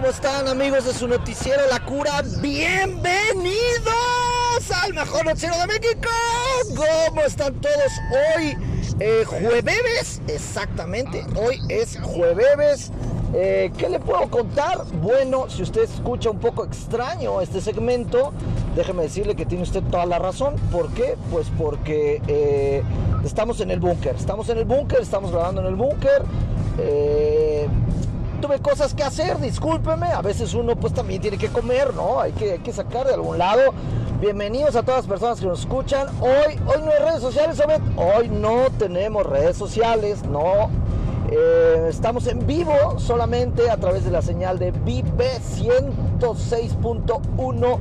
¿Cómo están amigos de su noticiero La Cura? Bienvenidos al mejor noticiero de México. ¿Cómo están todos hoy? Eh, jueves, exactamente. Hoy es jueves. Eh, ¿Qué le puedo contar? Bueno, si usted escucha un poco extraño este segmento, déjeme decirle que tiene usted toda la razón. ¿Por qué? Pues porque eh, estamos en el búnker. Estamos en el búnker, estamos grabando en el búnker. Eh, tuve cosas que hacer, discúlpeme. A veces uno pues también tiene que comer, ¿no? Hay que, hay que sacar de algún lado. Bienvenidos a todas las personas que nos escuchan. Hoy, hoy no hay redes sociales, ¿sabes? Hoy no tenemos redes sociales, no eh, estamos en vivo solamente a través de la señal de Vive 106.1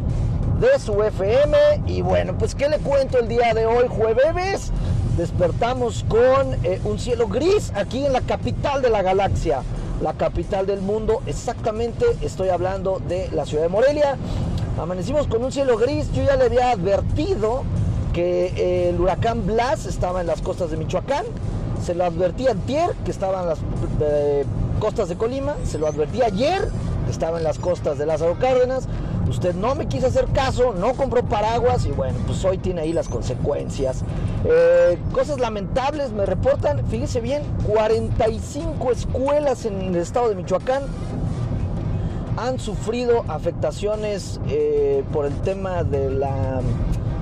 de su FM. Y bueno, pues ¿qué le cuento el día de hoy, jueves? Despertamos con eh, un cielo gris aquí en la capital de la galaxia, la capital del mundo. Exactamente, estoy hablando de la ciudad de Morelia. Amanecimos con un cielo gris. Yo ya le había advertido que el huracán Blas estaba en las costas de Michoacán se lo advertí ayer que estaba en las eh, costas de Colima, se lo advertí ayer que estaba en las costas de Lázaro Cárdenas. Usted no me quiso hacer caso, no compró paraguas y bueno, pues hoy tiene ahí las consecuencias. Eh, cosas lamentables me reportan, fíjese bien, 45 escuelas en el estado de Michoacán han sufrido afectaciones eh, por el tema de la...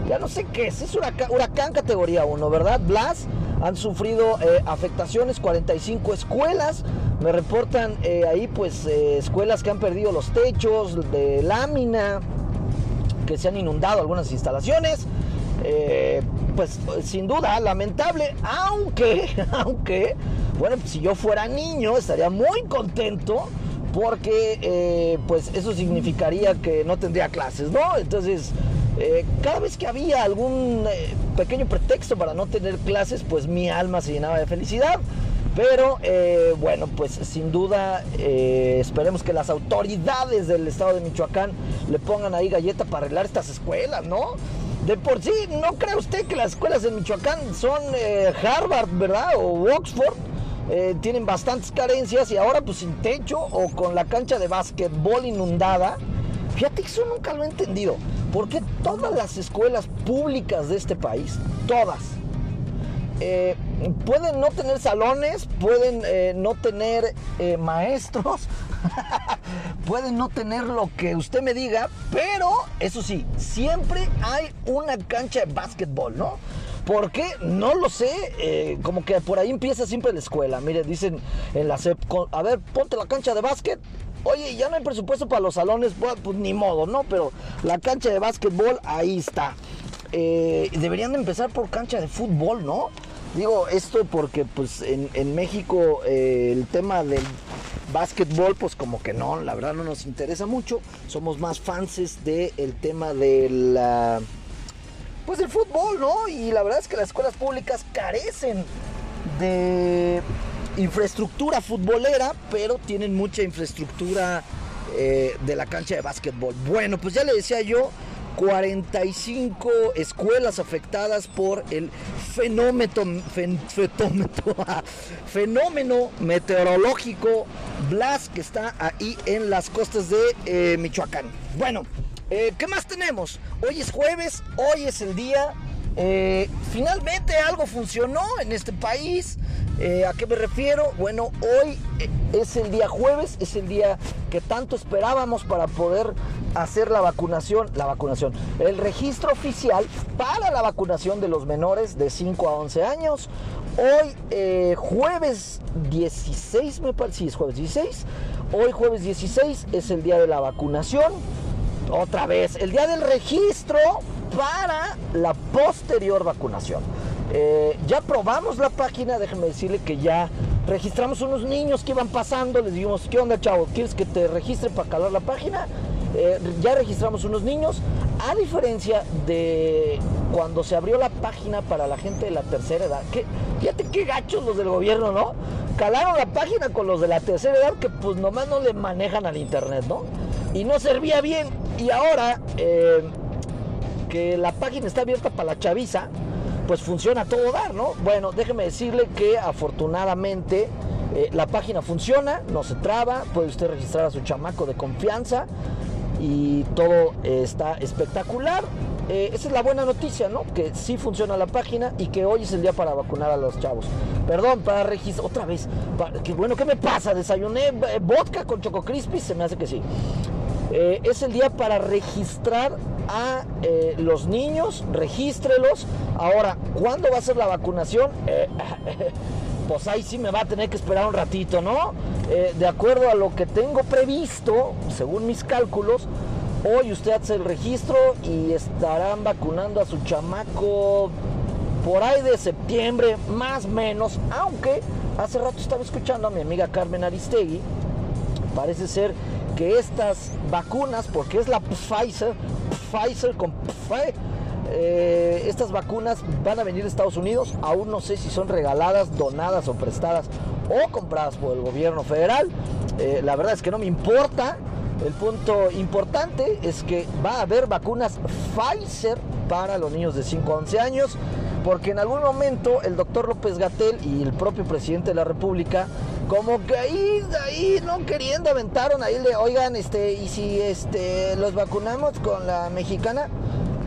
Ya no sé qué es, es huracán, huracán categoría 1, ¿verdad? Blas han sufrido eh, afectaciones 45 escuelas. Me reportan eh, ahí pues eh, escuelas que han perdido los techos de lámina, que se han inundado algunas instalaciones. pues sin duda lamentable, aunque, aunque, bueno, pues, si yo fuera niño estaría muy contento porque pues eso significaría que no tendría clases, ¿no? Entonces, cada vez que había algún pequeño pretexto para no tener clases, pues mi alma se llenaba de felicidad. Pero eh, bueno, pues sin duda eh, esperemos que las autoridades del estado de Michoacán le pongan ahí galleta para arreglar estas escuelas, ¿no? De por sí, ¿no cree usted que las escuelas en Michoacán son eh, Harvard, ¿verdad? O Oxford. tienen bastantes carencias y ahora pues sin techo o con la cancha de básquetbol inundada. Fíjate que eso nunca lo he entendido. Porque todas las escuelas públicas de este país, todas, eh, pueden no tener salones, pueden eh, no tener eh, maestros, pueden no tener lo que usted me diga, pero eso sí, siempre hay una cancha de básquetbol, ¿no? ¿Por qué? No lo sé. como que por ahí empieza siempre la escuela. Mire, dicen en la CEP, a ver, ponte la cancha de básquet Oye, ya no hay presupuesto para los salones, pues, ni modo, ¿no? Pero la cancha de básquetbol ahí está. Eh, deberían de empezar por cancha de fútbol, ¿no? Digo esto porque pues en, México eh, el tema del básquetbol pues como que no, la verdad no nos interesa mucho. Somos más fans del tema de. Pues del fútbol, ¿no? Y la verdad es que las escuelas públicas carecen de infraestructura futbolera, pero tienen mucha infraestructura eh, de la cancha de básquetbol. Bueno, pues ya le decía yo, 45 escuelas afectadas por el fenómeno, fenómeno meteorológico Blas que está ahí en las costas de eh, Michoacán. Bueno, eh, ¿qué más tenemos? Hoy es jueves, hoy es el día. Finalmente algo funcionó en este país. Eh, ¿A qué me refiero? Bueno, hoy eh, es el día jueves, es el día que tanto esperábamos para poder hacer la vacunación, la vacunación, el registro oficial para la vacunación de los menores de 5 a 11 años. Hoy, eh, jueves 16, me parece, sí, es jueves 16. Hoy, jueves 16, es el día de la vacunación. Otra vez, el día del registro para la posterior vacunación. Eh, ya probamos la página, déjenme decirle que ya registramos unos niños que iban pasando, les dijimos, ¿qué onda chavo? ¿Quieres que te registre para calar la página? Eh, ya registramos unos niños, a diferencia de cuando se abrió la página para la gente de la tercera edad, que fíjate qué gachos los del gobierno, ¿no? Calaron la página con los de la tercera edad que pues nomás no le manejan al internet, ¿no? Y no servía bien. Y ahora eh, que la página está abierta para la chaviza, pues funciona todo dar, ¿no? Bueno, déjeme decirle que afortunadamente Eh, la página funciona, no se traba, puede usted registrar a su chamaco de confianza y todo eh, está espectacular. Eh, esa es la buena noticia, ¿no? Que sí funciona la página y que hoy es el día para vacunar a los chavos. Perdón, para registrar, otra vez, que, bueno, ¿qué me pasa? Desayuné vodka con Choco Crispy, se me hace que sí. Es el día para registrar a los niños, regístrelos. Ahora, ¿cuándo va a ser la vacunación? pues ahí sí me va a tener que esperar un ratito, ¿no? Eh, de acuerdo a lo que tengo previsto, según mis cálculos, hoy usted hace el registro y estarán vacunando a su chamaco por ahí de septiembre, más o menos, aunque hace rato estaba escuchando a mi amiga Carmen Aristegui, parece ser que estas vacunas, porque es la Pfizer, Pfizer con Pfizer, eh, estas vacunas van a venir de Estados Unidos. Aún no sé si son regaladas, donadas o prestadas o compradas por el gobierno federal. Eh, la verdad es que no me importa. El punto importante es que va a haber vacunas Pfizer para los niños de 5 a 11 años, porque en algún momento el doctor López Gatel y el propio presidente de la República, como que ahí, ahí no queriendo aventaron ahí le, oigan, este, y si este los vacunamos con la mexicana,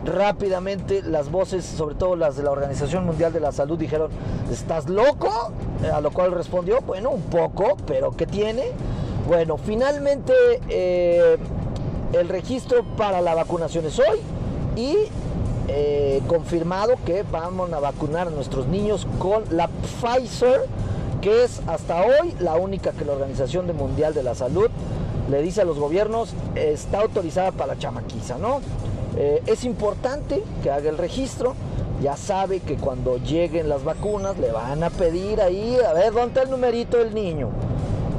rápidamente las voces, sobre todo las de la Organización Mundial de la Salud, dijeron, ¿estás loco? A lo cual respondió, bueno, un poco, pero ¿qué tiene? Bueno, finalmente eh, el registro para la vacunación es hoy y eh, confirmado que vamos a vacunar a nuestros niños con la Pfizer, que es hasta hoy la única que la Organización Mundial de la Salud le dice a los gobiernos está autorizada para la chamaquiza, ¿no? Eh, es importante que haga el registro. Ya sabe que cuando lleguen las vacunas le van a pedir ahí, a ver, ¿dónde está el numerito del niño?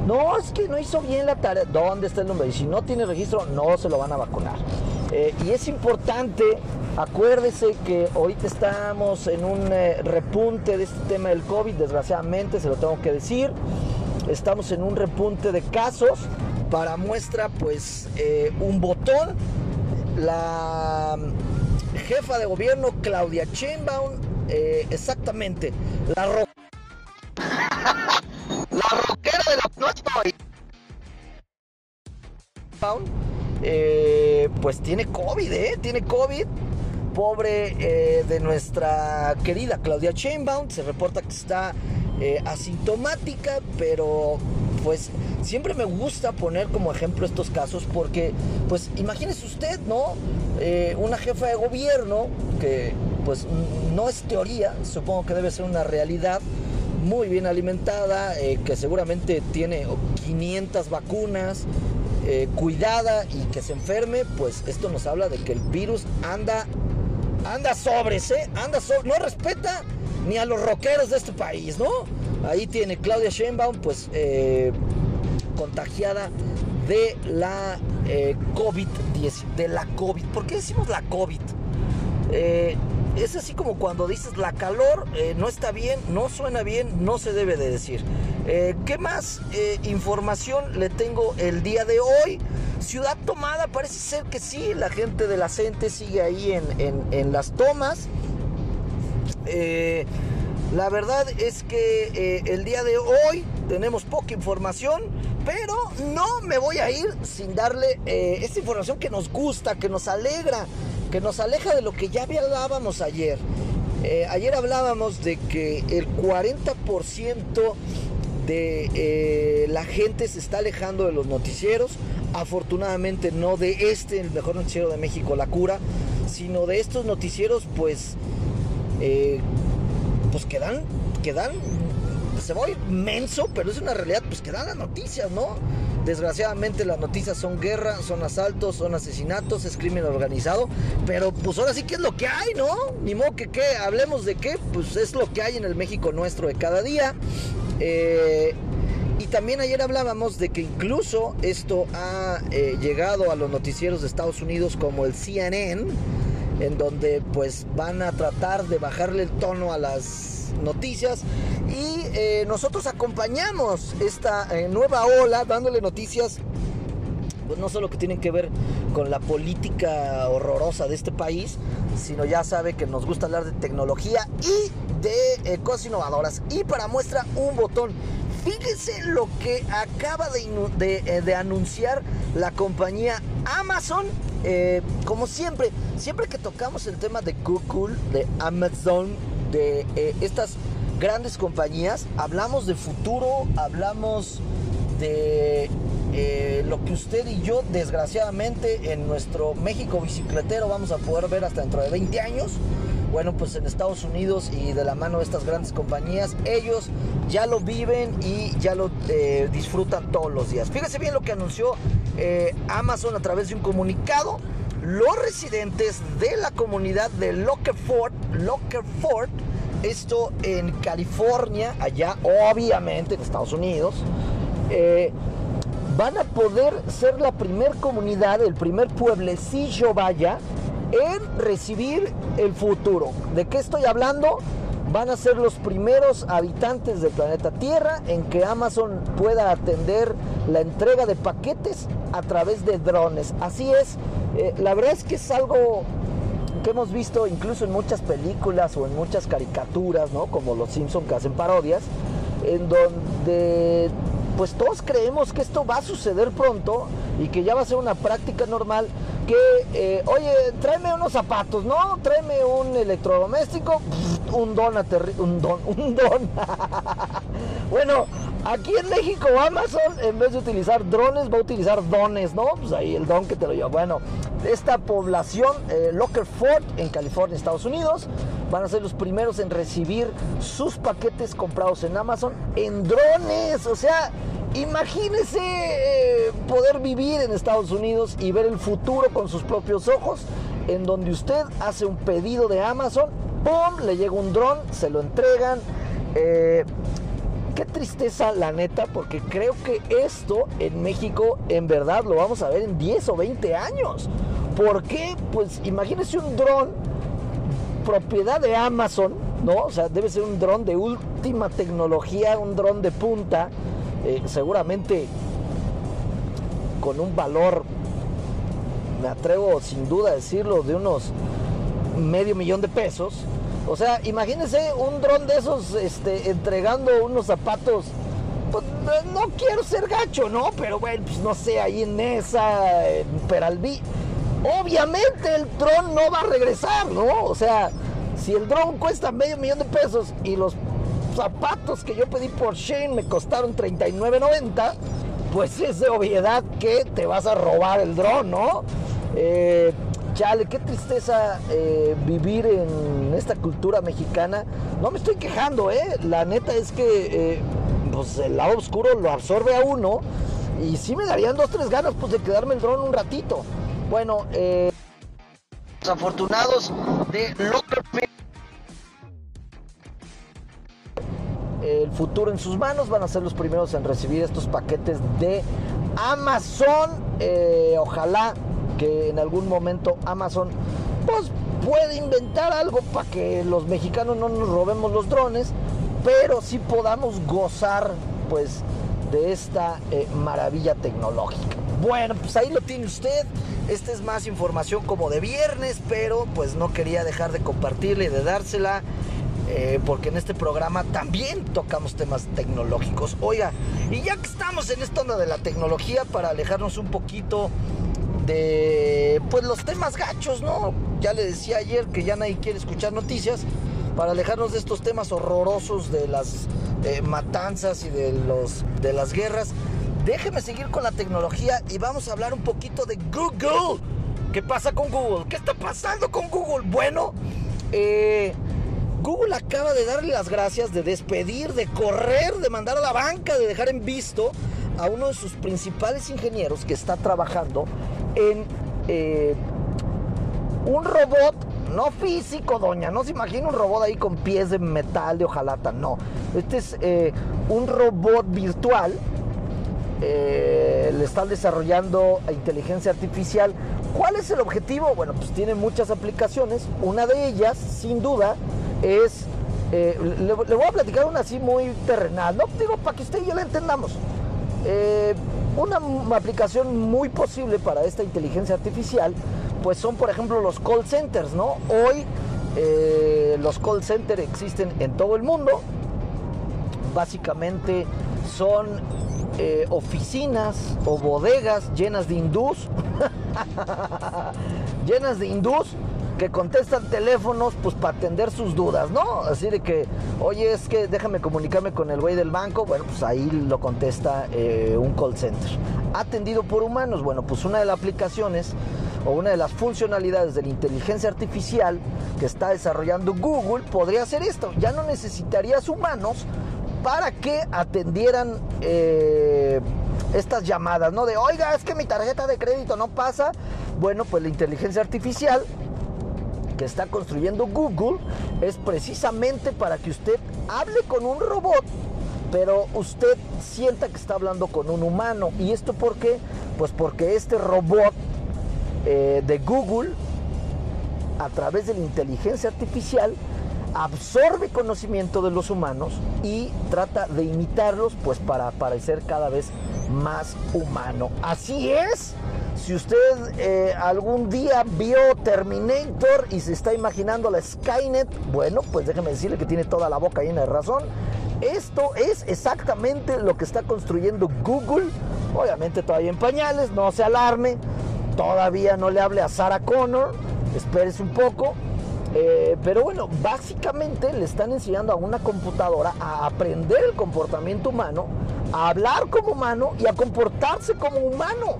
No, es que no hizo bien la tarea. ¿Dónde está el número? Y si no tiene registro, no se lo van a vacunar. Eh, y es importante, acuérdese que ahorita estamos en un eh, repunte de este tema del COVID, desgraciadamente, se lo tengo que decir. Estamos en un repunte de casos. Para muestra, pues, un botón la jefa de gobierno Claudia Sheinbaum, eh, exactamente, la, la rockera de la no estoy. Eh, pues tiene COVID, ¿eh? Tiene COVID. Pobre eh, de nuestra querida Claudia Sheinbaum. Se reporta que está asintomática, pero pues siempre me gusta poner como ejemplo estos casos porque, pues imagínese usted, ¿no? Eh, una jefa de gobierno que, pues no es teoría, supongo que debe ser una realidad, muy bien alimentada, eh, que seguramente tiene 500 vacunas, eh, cuidada y que se enferme, pues esto nos habla de que el virus anda, anda sobres, ¿eh? Anda sobre, no respeta ni a los rockeros de este país, ¿no? Ahí tiene Claudia Sheinbaum, pues eh, contagiada de la eh, COVID-19, de la COVID. ¿Por qué decimos la COVID? Eh, es así como cuando dices la calor, no está bien, no suena bien, no se debe de decir. ¿Qué más información le tengo el día de hoy? Ciudad tomada, parece ser que sí, la gente de la CENTE sigue ahí en, las tomas. La verdad es que eh, el día de hoy tenemos poca información, pero no me voy a ir sin darle eh, esta información que nos gusta, que nos alegra, que nos aleja de lo que ya hablábamos ayer. Eh, ayer hablábamos de que el 40% de la gente se está alejando de los noticieros. Afortunadamente no de este, el mejor noticiero de México, La Cura, sino de estos noticieros pues pues que dan, dan, se va a ir menso, pero es una realidad, pues que dan las noticias, ¿no? Desgraciadamente las noticias son guerra, son asaltos, son asesinatos, es crimen organizado, pero pues ahora sí que es lo que hay, ¿no? Ni modo que qué, hablemos de qué, pues es lo que hay en el México nuestro de cada día. Eh, y también ayer hablábamos de que incluso esto ha eh, llegado a los noticieros de Estados Unidos como el CNN, en donde pues van a tratar de bajarle el tono a las noticias. Y eh, nosotros acompañamos esta nueva ola dándole noticias pues no solo que tienen que ver con la política horrorosa de este país, sino ya sabe que nos gusta hablar de tecnología y de eh, cosas innovadoras. Y para muestra un botón fíjese lo que acaba de, de, anunciar la compañía Amazon. como siempre, siempre que tocamos el tema de Google, de Amazon, de estas grandes compañías, hablamos de futuro, hablamos de eh, lo que usted y yo, desgraciadamente, en nuestro México bicicletero vamos a poder ver hasta dentro de 20 años. Bueno, pues en Estados Unidos y de la mano de estas grandes compañías, ellos ya lo viven y ya lo eh, disfrutan todos los días. Fíjese bien lo que anunció eh, Amazon a través de un comunicado. Los residentes de la comunidad de Lockerford, Lockerford, esto en California, allá obviamente en Estados Unidos, eh, van a poder ser la primer comunidad, el primer pueblecillo vaya, en recibir el futuro. ¿De qué estoy hablando? Van a ser los primeros habitantes del planeta Tierra en que Amazon pueda atender la entrega de paquetes a través de drones. Así es, eh, la verdad es que es algo que hemos visto incluso en muchas películas o en muchas caricaturas, ¿no? Como los Simpson que hacen parodias, en donde pues todos creemos que esto va a suceder pronto y que ya va a ser una práctica normal que, eh, oye, tráeme unos zapatos, ¿no? Tráeme un electrodoméstico, un don, un don, un don. bueno, aquí en México Amazon, en vez de utilizar drones, va a utilizar dones, ¿no? Pues ahí el don que te lo lleva. Bueno, esta población, eh, Lockerford, en California, Estados Unidos, van a ser los primeros en recibir sus paquetes comprados en Amazon en drones. O sea, imagínese eh, poder vivir en Estados Unidos y ver el futuro con sus propios ojos, en donde usted hace un pedido de Amazon, ¡pum! Le llega un dron, se lo entregan. Eh, qué tristeza la neta, porque creo que esto en México en verdad lo vamos a ver en 10 o 20 años. ¿Por qué? Pues imagínese un dron propiedad de Amazon, ¿no? O sea, debe ser un dron de última tecnología, un dron de punta, eh, seguramente con un valor, me atrevo sin duda a decirlo, de unos medio millón de pesos. O sea, imagínense un dron de esos este, entregando unos zapatos. Pues, no quiero ser gacho, ¿no? Pero bueno, pues no sé, ahí en esa, en Peralví. Obviamente el dron no va a regresar, ¿no? O sea, si el dron cuesta medio millón de pesos y los zapatos que yo pedí por Shane me costaron 39.90, pues es de obviedad que te vas a robar el dron, ¿no? Eh, chale, qué tristeza eh, vivir en esta cultura mexicana. No me estoy quejando, ¿eh? La neta es que eh, pues el lado oscuro lo absorbe a uno y sí me darían dos, tres ganas pues de quedarme el dron un ratito. Bueno, eh, los afortunados de Lockerfield el futuro en sus manos, van a ser los primeros en recibir estos paquetes de Amazon. Eh, ojalá que en algún momento Amazon pues puede inventar algo para que los mexicanos no nos robemos los drones, pero sí podamos gozar pues de esta eh, maravilla tecnológica. Bueno, pues ahí lo tiene usted. Esta es más información como de viernes, pero pues no quería dejar de compartirle y de dársela. Eh, porque en este programa también tocamos temas tecnológicos. Oiga, y ya que estamos en esta onda de la tecnología, para alejarnos un poquito de pues los temas gachos, ¿no? Ya le decía ayer que ya nadie quiere escuchar noticias, para alejarnos de estos temas horrorosos de las eh, matanzas y de los de las guerras. Déjeme seguir con la tecnología y vamos a hablar un poquito de Google. ¿Qué pasa con Google? ¿Qué está pasando con Google? Bueno, eh, Google acaba de darle las gracias, de despedir, de correr, de mandar a la banca, de dejar en visto a uno de sus principales ingenieros que está trabajando en eh, un robot, no físico, doña, no se imagina un robot ahí con pies de metal, de hojalata, no. Este es eh, un robot virtual. Eh, le están desarrollando inteligencia artificial. ¿Cuál es el objetivo? Bueno, pues tiene muchas aplicaciones. Una de ellas, sin duda, es, eh, le, voy a platicar una así muy terrenal, no digo para que usted y yo la entendamos. Eh, una aplicación muy posible para esta inteligencia artificial, pues son por ejemplo los call centers, ¿no? Hoy eh, los call centers existen en todo el mundo, básicamente son eh, oficinas o bodegas llenas de hindús, llenas de hindús que contestan teléfonos pues para atender sus dudas, ¿no? Así de que, oye, es que déjame comunicarme con el güey del banco, bueno, pues ahí lo contesta eh, un call center. Atendido por humanos, bueno, pues una de las aplicaciones o una de las funcionalidades de la inteligencia artificial que está desarrollando Google podría ser esto. Ya no necesitarías humanos para que atendieran eh, estas llamadas, ¿no? De, oiga, es que mi tarjeta de crédito no pasa. Bueno, pues la inteligencia artificial está construyendo Google es precisamente para que usted hable con un robot, pero usted sienta que está hablando con un humano. ¿Y esto por qué? Pues porque este robot eh, de Google, a través de la inteligencia artificial, absorbe conocimiento de los humanos y trata de imitarlos pues para parecer cada vez más humano. Así es. Si usted eh, algún día vio Terminator y se está imaginando la Skynet, bueno, pues déjeme decirle que tiene toda la boca llena de razón. Esto es exactamente lo que está construyendo Google. Obviamente todavía en pañales, no se alarme. Todavía no le hable a Sarah Connor. Espérese un poco. Eh, pero bueno, básicamente le están enseñando a una computadora a aprender el comportamiento humano, a hablar como humano y a comportarse como humano.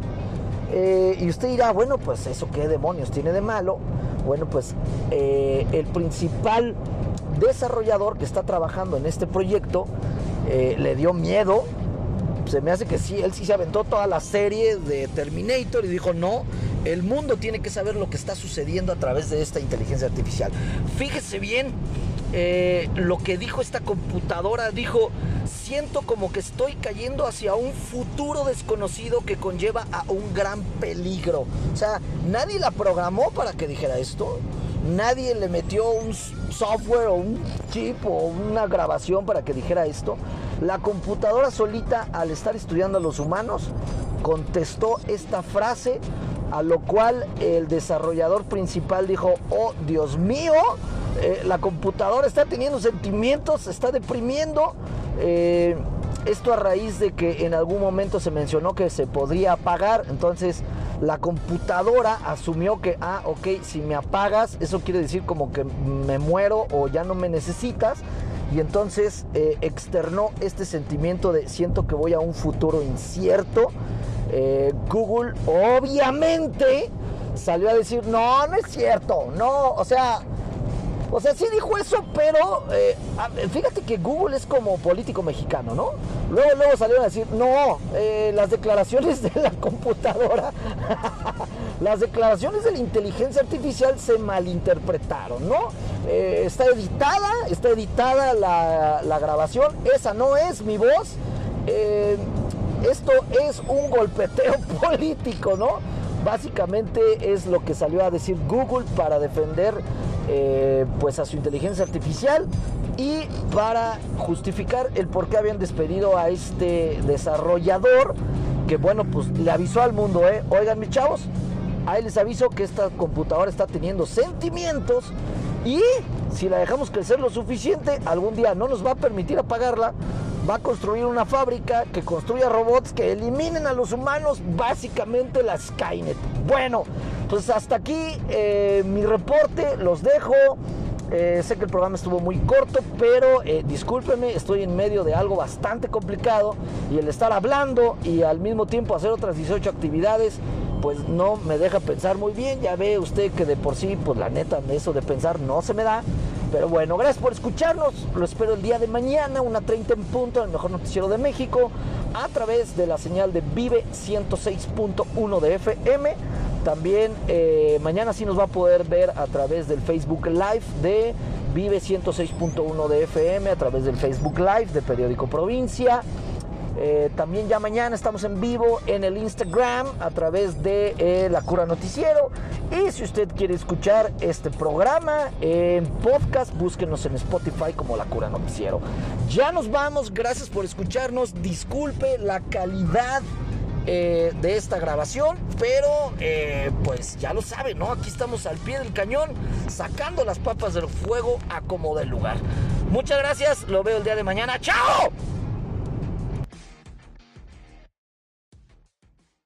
Eh, y usted dirá, bueno, pues eso qué demonios tiene de malo. Bueno, pues eh, el principal desarrollador que está trabajando en este proyecto le dio miedo. Se me hace que sí, él sí se aventó toda la serie de Terminator y dijo, no, el mundo tiene que saber lo que está sucediendo a través de esta inteligencia artificial. Fíjese bien eh, lo que dijo esta computadora. Dijo, siento como que estoy cayendo hacia un futuro desconocido que conlleva a un gran peligro. O sea, nadie la programó para que dijera esto. Nadie le metió un software o un chip o una grabación para que dijera esto. La computadora solita, al estar estudiando a los humanos, contestó esta frase a lo cual el desarrollador principal dijo, oh Dios mío, eh, la computadora está teniendo sentimientos, está deprimiendo. Eh, esto a raíz de que en algún momento se mencionó que se podría apagar, entonces la computadora asumió que, ah, ok, si me apagas, eso quiere decir como que me muero o ya no me necesitas. Y entonces eh, externó este sentimiento de siento que voy a un futuro incierto eh, Google obviamente salió a decir, no, no es cierto, no, o sea, o sea, sí dijo eso, pero eh, fíjate que Google es como político mexicano, ¿no? Luego, luego salieron a decir, no, eh, las declaraciones de la computadora, las declaraciones de la inteligencia artificial se malinterpretaron, ¿no? está editada, está editada la, la, grabación, esa no es mi voz esto es un golpeteo político, ¿no? Básicamente es lo que salió a decir Google para defender eh, pues a su inteligencia artificial y para justificar el por qué habían despedido a este desarrollador que bueno pues le avisó al mundo, ¿eh? Oigan mis chavos, ahí les aviso que esta computadora está teniendo sentimientos y si la dejamos crecer lo suficiente, algún día no nos va a permitir apagarla va a construir una fábrica que construya robots que eliminen a los humanos, básicamente la Skynet. Bueno, pues hasta aquí eh, mi reporte, los dejo. Eh, sé que el programa estuvo muy corto, pero eh, discúlpeme, estoy en medio de algo bastante complicado y el estar hablando y al mismo tiempo hacer otras 18 actividades, pues no me deja pensar muy bien. Ya ve usted que de por sí, pues la neta, eso de pensar no se me da. Pero bueno, gracias por escucharnos. Lo espero el día de mañana, una 30 en punto, en el mejor noticiero de México, a través de la señal de Vive 106.1 de FM. También eh, mañana sí nos va a poder ver a través del Facebook Live de Vive 106.1 de FM, a través del Facebook Live de Periódico Provincia. Eh, también ya mañana estamos en vivo en el Instagram a través de eh, La Cura Noticiero. Y si usted quiere escuchar este programa en podcast, búsquenos en Spotify como La Cura Noticiero. Ya nos vamos, gracias por escucharnos. Disculpe la calidad eh, de esta grabación, pero pues ya lo saben, ¿no? Aquí estamos al pie del cañón, sacando las papas del fuego a como del lugar. Muchas gracias, lo veo el día de mañana. ¡Chao!